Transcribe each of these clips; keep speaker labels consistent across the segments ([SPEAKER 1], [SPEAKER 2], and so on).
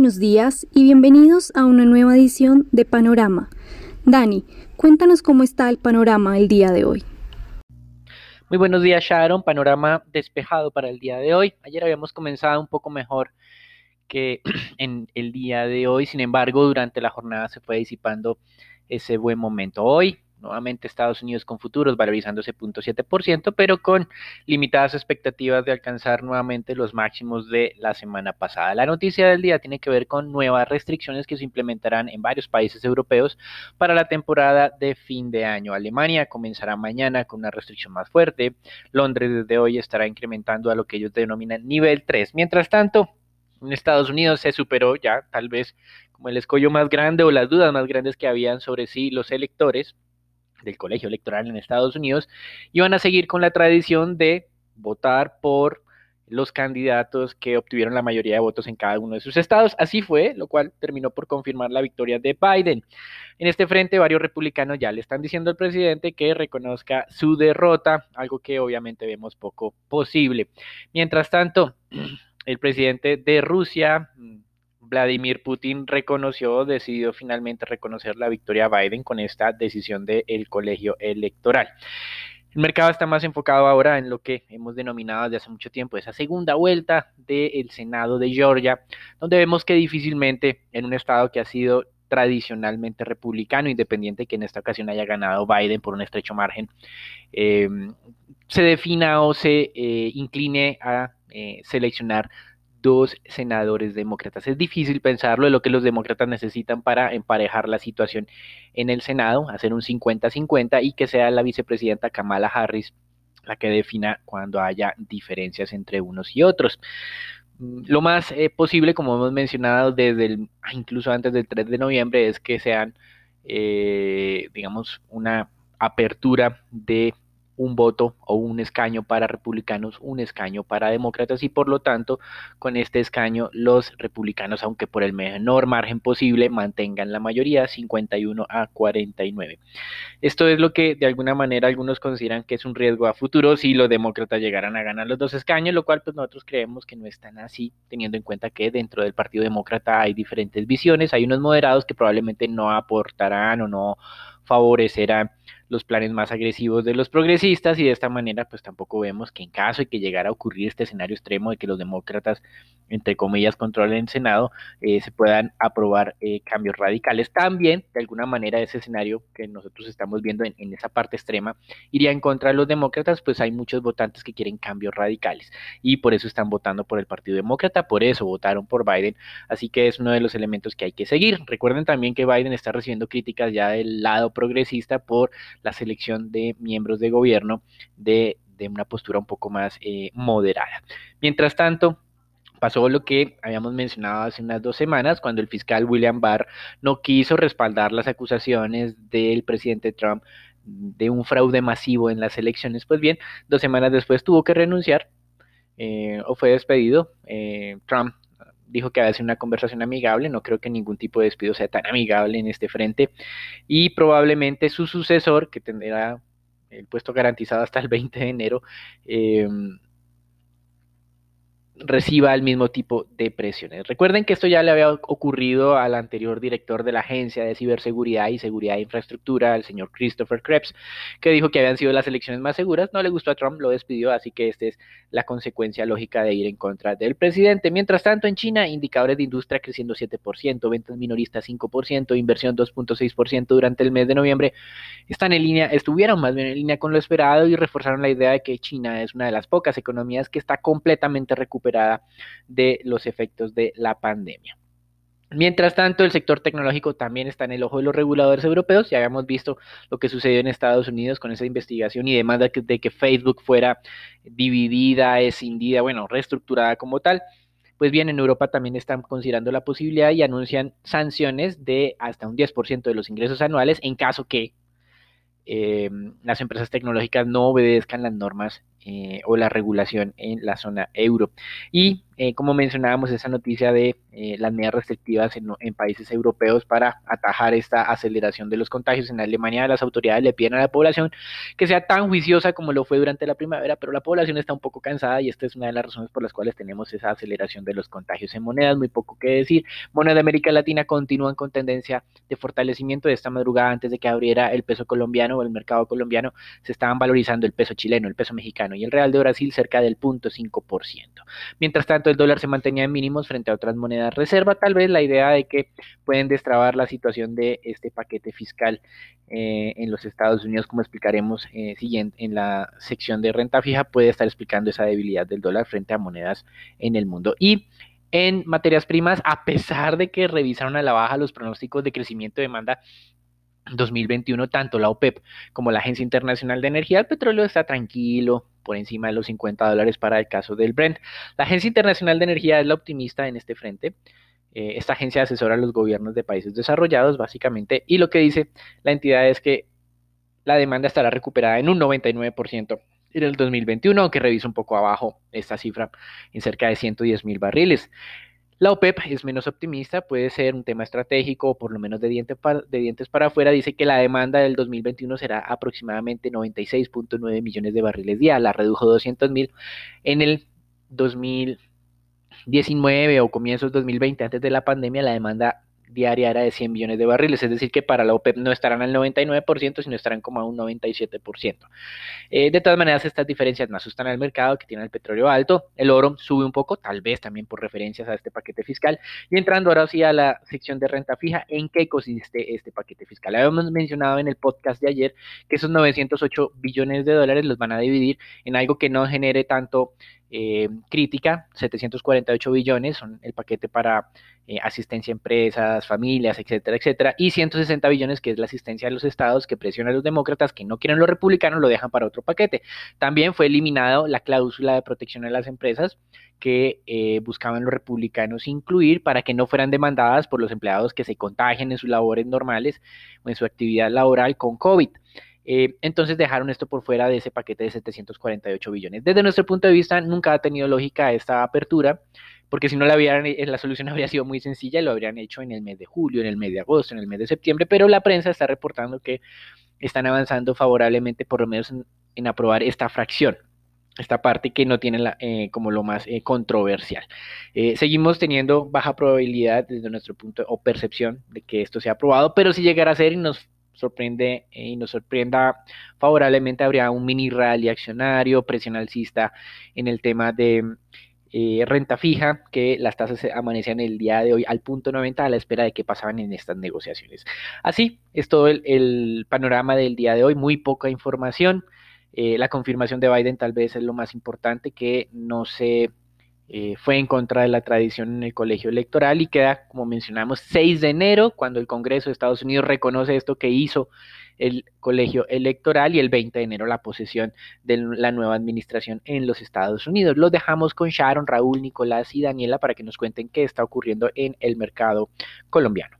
[SPEAKER 1] buenos días y bienvenidos a una nueva edición de Panorama. Dani, cuéntanos cómo está el panorama el día de hoy.
[SPEAKER 2] Muy buenos días Sharon, panorama despejado para el día de hoy. Ayer habíamos comenzado un poco mejor que en el día de hoy, sin embargo durante la jornada se fue disipando ese buen momento. Hoy Nuevamente Estados Unidos con futuros valorizándose 0.7%, pero con limitadas expectativas de alcanzar nuevamente los máximos de la semana pasada. La noticia del día tiene que ver con nuevas restricciones que se implementarán en varios países europeos para la temporada de fin de año. Alemania comenzará mañana con una restricción más fuerte. Londres desde hoy estará incrementando a lo que ellos denominan nivel 3. Mientras tanto, en Estados Unidos se superó ya tal vez como el escollo más grande o las dudas más grandes que habían sobre si los electores del colegio electoral en Estados Unidos y van a seguir con la tradición de votar por los candidatos que obtuvieron la mayoría de votos en cada uno de sus estados. Así fue, lo cual terminó por confirmar la victoria de Biden. En este frente, varios republicanos ya le están diciendo al presidente que reconozca su derrota, algo que obviamente vemos poco posible. Mientras tanto, el presidente de Rusia, Vladimir Putin reconoció, decidió finalmente reconocer la victoria a Biden con esta decisión del colegio electoral. El mercado está más enfocado ahora en lo que hemos denominado desde hace mucho tiempo esa segunda vuelta del Senado de Georgia, donde vemos que difícilmente en un estado que ha sido tradicionalmente republicano, independiente que en esta ocasión haya ganado Biden por un estrecho margen, eh, se defina o se eh, incline a eh, seleccionar dos senadores demócratas. Es difícil pensarlo de lo que los demócratas necesitan para emparejar la situación en el Senado, hacer un 50-50 y que sea la vicepresidenta Kamala Harris la que defina cuando haya diferencias entre unos y otros. Mm, lo más eh, posible, como hemos mencionado desde el, ah, incluso antes del 3 de noviembre, es que sean, eh, digamos, una apertura de un voto o un escaño para republicanos, un escaño para demócratas y por lo tanto con este escaño los republicanos, aunque por el menor margen posible, mantengan la mayoría 51 a 49. Esto es lo que de alguna manera algunos consideran que es un riesgo a futuro si los demócratas llegaran a ganar los dos escaños, lo cual pues nosotros creemos que no es tan así, teniendo en cuenta que dentro del Partido Demócrata hay diferentes visiones, hay unos moderados que probablemente no aportarán o no favorecerán los planes más agresivos de los progresistas y de esta manera pues tampoco vemos que en caso de que llegara a ocurrir este escenario extremo de que los demócratas entre comillas controlen el Senado eh, se puedan aprobar eh, cambios radicales. También de alguna manera ese escenario que nosotros estamos viendo en, en, esa parte extrema iría en contra de los demócratas pues hay muchos votantes que quieren cambios radicales y por eso están votando por el Partido Demócrata por eso votaron por Biden. Así que es uno de los elementos que hay que seguir. Recuerden también que Biden está recibiendo críticas ya del lado progresista por la selección de miembros de gobierno de, una postura un poco más eh, moderada. Mientras tanto, pasó lo que habíamos mencionado hace unas dos semanas, cuando el fiscal William Barr no quiso respaldar las acusaciones del presidente Trump de un fraude masivo en las elecciones. Pues bien, dos semanas después tuvo que renunciar eh, o fue despedido. Eh, Trump dijo que había sido una conversación amigable, no creo que ningún tipo de despido sea tan amigable en este frente y probablemente su sucesor, que tendrá el puesto garantizado hasta el 20 de enero, eh, reciba el mismo tipo de presiones. Recuerden que esto ya le había ocurrido al anterior director de la Agencia de Ciberseguridad y Seguridad de Infraestructura, el señor Christopher Krebs, que dijo que habían sido las elecciones más seguras. No le gustó a Trump, lo despidió, así que esta es la consecuencia lógica de ir en contra del presidente. Mientras tanto, en China, indicadores de industria creciendo 7%, ventas minoristas 5%, inversión 2.6% durante el mes de noviembre, están en línea, estuvieron más bien en línea con lo esperado y reforzaron la idea de que China es una de las pocas economías que está completamente recuperada de los efectos de la pandemia. Mientras tanto, el sector tecnológico también está en el ojo de los reguladores europeos. Ya habíamos visto lo que sucedió en Estados Unidos con esa investigación y demanda de que, Facebook fuera dividida, escindida, bueno, reestructurada como tal. Pues bien, en Europa también están considerando la posibilidad y anuncian sanciones de hasta un 10% de los ingresos anuales en caso que eh, las empresas tecnológicas no obedezcan las normas eh, o la regulación en la zona euro. Y eh, como mencionábamos, esa noticia de eh, las medidas restrictivas en, en, países europeos para atajar esta aceleración de los contagios. En Alemania las autoridades le piden a la población que sea tan juiciosa como lo fue durante la primavera, pero la población está un poco cansada y esta es una de las razones por las cuales tenemos esa aceleración de los contagios en monedas. Muy poco que decir. Monedas de América Latina continúan con tendencia de fortalecimiento de esta madrugada antes de que abriera el peso colombiano o el mercado colombiano. Se estaban valorizando el peso chileno, el peso mexicano y el real de Brasil cerca del 0.5%. Mientras tanto, el dólar se mantenía en mínimos frente a otras monedas reserva. Tal vez la idea de que pueden destrabar la situación de este paquete fiscal eh, en los Estados Unidos, como explicaremos eh, siguiente, en la sección de renta fija, puede estar explicando esa debilidad del dólar frente a monedas en el mundo. Y en materias primas, a pesar de que revisaron a la baja los pronósticos de crecimiento de demanda 2021, tanto la OPEP como la Agencia Internacional de Energía, el petróleo está tranquilo, por encima de los 50 dólares para el caso del Brent. La Agencia Internacional de Energía es la optimista en este frente. Eh, esta agencia asesora a los gobiernos de países desarrollados, básicamente, y lo que dice la entidad es que la demanda estará recuperada en un 99% en el 2021, aunque revisa un poco abajo esta cifra en cerca de 110 mil barriles. La OPEP es menos optimista, puede ser un tema estratégico o por lo menos de, de dientes para afuera. Dice que la demanda del 2021 será aproximadamente 96.9 millones de barriles día. La redujo 200 mil en el 2019 o comienzos 2020, antes de la pandemia. La demanda diaria era de 100 millones de barriles, es decir, que para la OPEP no estarán al 99%, sino estarán como a un 97%. Eh, de todas maneras, estas diferencias no asustan al mercado que tiene el petróleo alto, el oro sube un poco, tal vez también por referencias a este paquete fiscal, y entrando ahora sí a la sección de renta fija, ¿en qué consiste este paquete fiscal? Habíamos mencionado en el podcast de ayer que esos 908 billones de dólares los van a dividir en algo que no genere tanto eh, crítica, 748 billones, son el paquete para eh, asistencia a empresas, familias, etcétera, etcétera, y 160 billones que es la asistencia a los estados que presiona a los demócratas que no quieren los republicanos, lo dejan para otro paquete. También fue eliminado la cláusula de protección a las empresas que eh, buscaban los republicanos incluir para que no fueran demandadas por los empleados que se contagien en sus labores normales o en su actividad laboral con COVID. Eh, entonces dejaron esto por fuera de ese paquete de 748 billones. Desde nuestro punto de vista, nunca ha tenido lógica esta apertura, porque si no la habían, eh, la solución habría sido muy sencilla, lo habrían hecho en el mes de julio, en el mes de agosto, en el mes de septiembre, pero la prensa está reportando que están avanzando favorablemente, por lo menos en, aprobar esta fracción esta parte que no tiene eh, como lo más controversial. seguimos teniendo baja probabilidad desde nuestro punto o percepción de que esto sea aprobado, pero si llegara a ser y nos sorprende eh, y nos sorprenda favorablemente, habría un mini rally accionario, presión alcista en el tema de eh, renta fija, que las tasas amanecían el día de hoy al punto 90 a la espera de que pasaban en estas negociaciones. Así es todo el, panorama del día de hoy, muy poca información. Eh, la confirmación de Biden tal vez es lo más importante, que no se eh, fue en contra de la tradición en el colegio electoral y queda, como mencionamos, 6 de enero, cuando el Congreso de Estados Unidos reconoce esto que hizo el colegio electoral y el 20 de enero la posesión de la nueva administración en los Estados Unidos. Los dejamos con Sharon, Raúl, Nicolás y Daniela para que nos cuenten qué está ocurriendo en el mercado colombiano.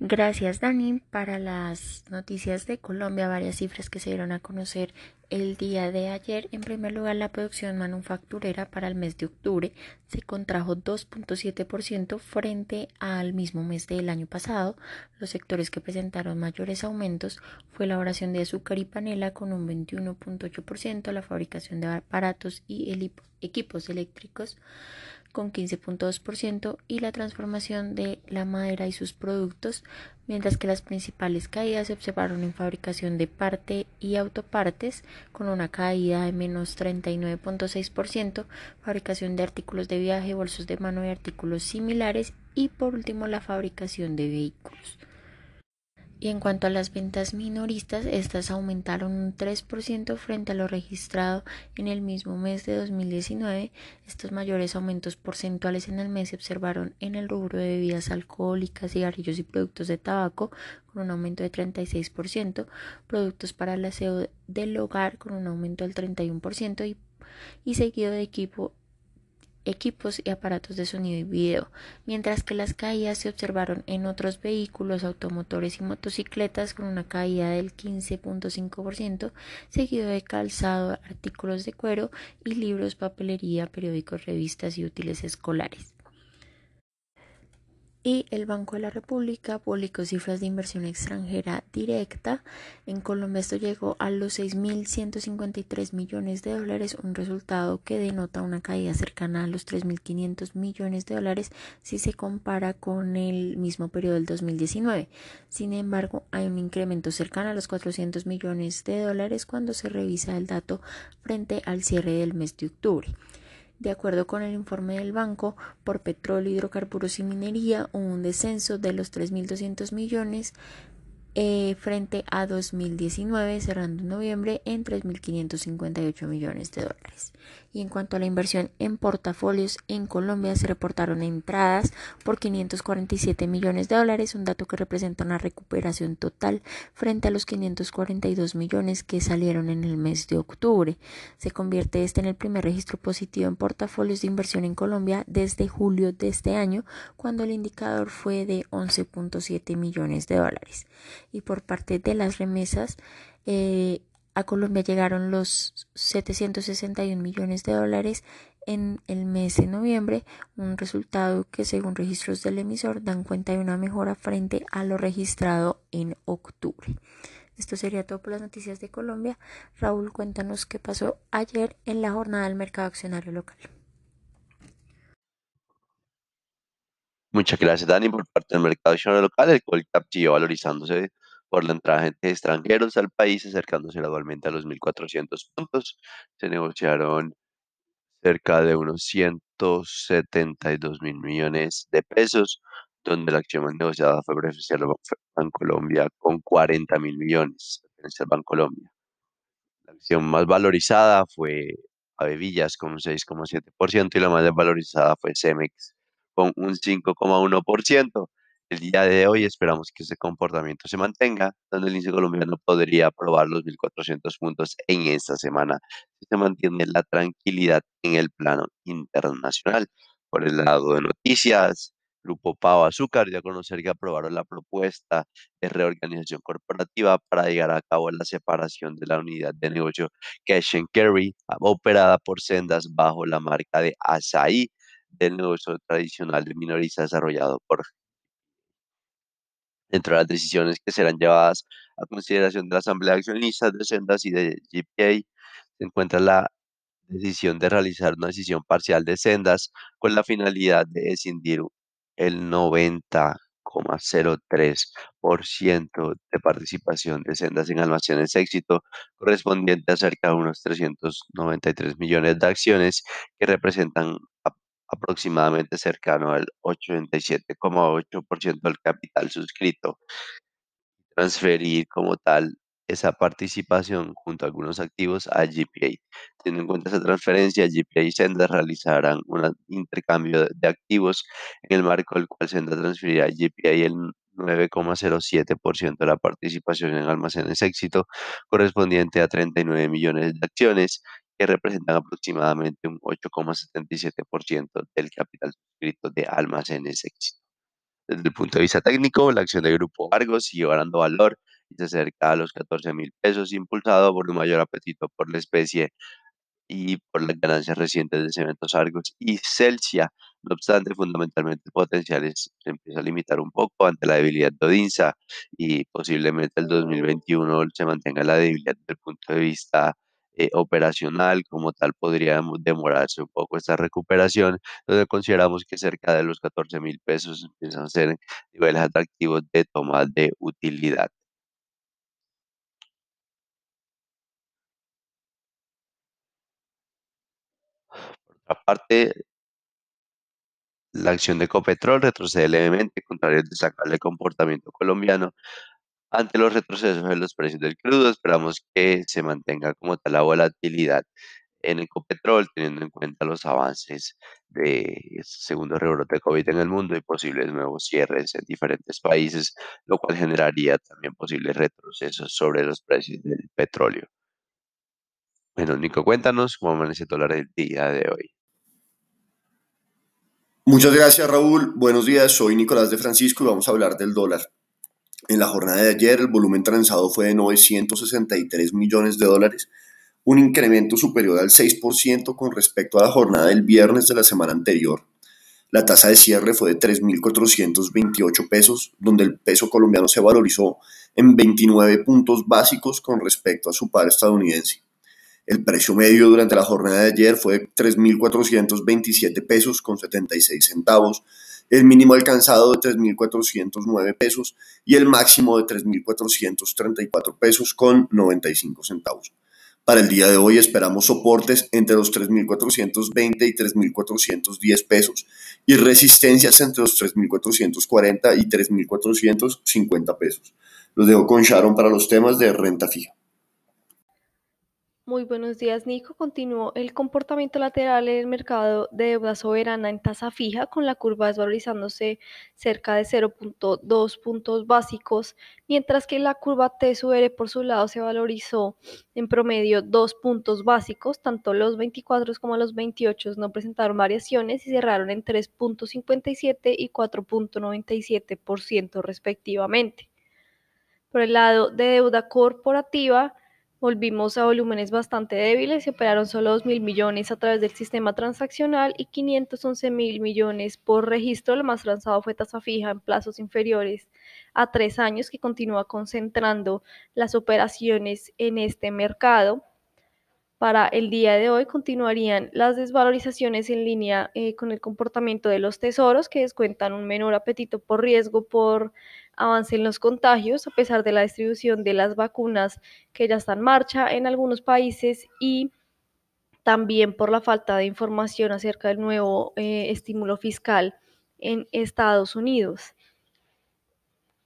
[SPEAKER 3] Gracias Dani. Para las noticias de Colombia, varias cifras que se dieron a conocer el día de ayer. En primer lugar, la producción manufacturera para el mes de octubre se contrajo 2.7% frente al mismo mes del año pasado. Los sectores que presentaron mayores aumentos fue la elaboración de azúcar y panela con un 21.8%, la fabricación de aparatos y equipos eléctricos con 15.2% y la transformación de la madera y sus productos, mientras que las principales caídas se observaron en fabricación de parte y autopartes con una caída de menos 39.6%, fabricación de artículos de viaje, bolsos de mano y artículos similares y por último la fabricación de vehículos. Y en cuanto a las ventas minoristas, estas aumentaron un 3% frente a lo registrado en el mismo mes de 2019. Estos mayores aumentos porcentuales en el mes se observaron en el rubro de bebidas alcohólicas, cigarrillos y productos de tabaco, con un aumento de 36%, productos para el aseo del hogar, con un aumento del 31%, y, y seguido de equipo equipos y aparatos de sonido y video, mientras que las caídas se observaron en otros vehículos, automotores y motocicletas con una caída del 15.5%, seguido de calzado, artículos de cuero y libros, papelería, periódicos, revistas y útiles escolares. Y el Banco de la República publicó cifras de inversión extranjera directa. En Colombia esto llegó a los 6.153 millones de dólares, un resultado que denota una caída cercana a los 3.500 millones de dólares si se compara con el mismo periodo del 2019. Sin embargo, hay un incremento cercano a los 400 millones de dólares cuando se revisa el dato frente al cierre del mes de octubre. De acuerdo con el informe del banco, por petróleo, hidrocarburos y minería hubo un descenso de los 3.200 millones eh, frente a 2019, cerrando en noviembre en 3.558 millones de dólares. Y en cuanto a la inversión en portafolios, en Colombia se reportaron entradas por 547 millones de dólares, un dato que representa una recuperación total frente a los 542 millones que salieron en el mes de octubre. Se convierte este en el primer registro positivo en portafolios de inversión en Colombia desde julio de este año, cuando el indicador fue de 11.7 millones de dólares. Y por parte de las remesas, eh, a Colombia llegaron los 761 millones de dólares en el mes de noviembre, un resultado que según registros del emisor dan cuenta de una mejora frente a lo registrado en octubre. Esto sería todo por las noticias de Colombia. Raúl, cuéntanos qué pasó ayer en la jornada del mercado accionario local.
[SPEAKER 4] Muchas gracias, Dani, por parte del mercado accionario local. El Colcap siguió valorizándose por la entrada de extranjeros al país, acercándose gradualmente a los 1.400 puntos. Se negociaron cerca de unos 172 mil millones de pesos, donde la acción más negociada fue beneficiar al Colombia con 40 mil millones, pertenece al Colombia. La acción más valorizada fue Avevillas con un 6,7% y la más desvalorizada fue Cemex con un 5,1%. El día de hoy esperamos que ese comportamiento se mantenga, donde el índice colombiano podría aprobar los 1.400 puntos en esta semana si se mantiene la tranquilidad en el plano internacional. Por el lado de noticias, Grupo Pau Azúcar ya conocer que aprobaron la propuesta de reorganización corporativa para llegar a cabo la separación de la unidad de negocio Cash and Carry, operada por Sendas bajo la marca de Asaí del negocio tradicional de minorista desarrollado por Dentro de las decisiones que serán llevadas a consideración de la Asamblea de Accionistas de Sendas y de GPA, se encuentra la decisión de realizar una decisión parcial de Sendas con la finalidad de escindir el 90,03% de participación de Sendas en almacenes éxito, correspondiente a cerca de unos 393 millones de acciones que representan aproximadamente cercano al 87,8% del capital suscrito. Transferir como tal esa participación junto a algunos activos a GPA. Teniendo en cuenta esa transferencia, GPA y Senda realizarán un intercambio de activos en el marco del cual Senda transferirá a GPA el 9,07% de la participación en almacenes éxito, correspondiente a 39 millones de acciones, que representan aproximadamente un 8,77% del capital suscrito de almacenes éxito. Desde el punto de vista técnico, la acción de Grupo Argos sigue ganando valor y se acerca a los 14 mil pesos, impulsado por un mayor apetito por la especie y por las ganancias recientes de Cementos Argos y Celsia. No obstante, fundamentalmente el potencial se empieza a limitar un poco ante la debilidad de Odinsa y posiblemente el 2021 se mantenga la debilidad desde el punto de vista eh, operacional, como tal podría demorarse un poco esta recuperación, donde consideramos que cerca de los 14 mil pesos empiezan a ser niveles atractivos de toma de utilidad. Por otra parte, la acción de Ecopetrol retrocede levemente, contrario al destacable comportamiento colombiano, ante los retrocesos en los precios del crudo, esperamos que se mantenga como tal la volatilidad en Ecopetrol, teniendo en cuenta los avances de este segundo rebrote de COVID en el mundo y posibles nuevos cierres en diferentes países, lo cual generaría también posibles retrocesos sobre los precios del petróleo. Bueno, Nico, cuéntanos cómo amanece el dólar el día de hoy.
[SPEAKER 5] Muchas gracias, Raúl. Buenos días, soy Nicolás de Francisco y vamos a hablar del dólar. En la jornada de ayer el volumen transado fue de 963 millones de dólares, un incremento superior al 6% con respecto a la jornada del viernes de la semana anterior. La tasa de cierre fue de 3.428 pesos, donde el peso colombiano se valorizó en 29 puntos básicos con respecto a su par estadounidense. El precio medio durante la jornada de ayer fue de 3.427 pesos con 76 centavos, el mínimo alcanzado de 3.409 pesos y el máximo de 3.434 pesos con 95 centavos. Para el día de hoy esperamos soportes entre los 3.420 y 3.410 pesos y resistencias entre los 3.440 y 3.450 pesos. Los dejo con Sharon para los temas de renta fija.
[SPEAKER 1] Muy buenos días, Nico. Continuó el comportamiento lateral en el mercado de deuda soberana en tasa fija, con la curva desvalorizándose cerca de 0.2 puntos básicos, mientras que la curva TSUR por su lado se valorizó en promedio 2 puntos básicos. Tanto los 24 como los 28 no presentaron variaciones y cerraron en 3.57 y 4.97% respectivamente. Por el lado de deuda corporativa, Volvimos a volúmenes bastante débiles, se operaron solo 2 mil millones a través del sistema transaccional y 511 mil millones por registro. Lo más transado fue tasa fija en plazos inferiores a tres años, que continúa concentrando las operaciones en este mercado. Para el día de hoy continuarían las desvalorizaciones en línea eh, con el comportamiento de los tesoros, que descuentan un menor apetito por riesgo por avance en los contagios, a pesar de la distribución de las vacunas que ya están en marcha en algunos países y también por la falta de información acerca del nuevo eh, estímulo fiscal en Estados Unidos.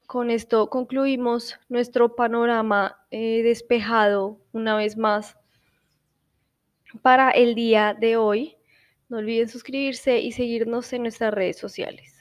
[SPEAKER 1] Con esto concluimos nuestro panorama eh, despejado una vez más para el día de hoy. No olviden suscribirse y seguirnos en nuestras redes sociales.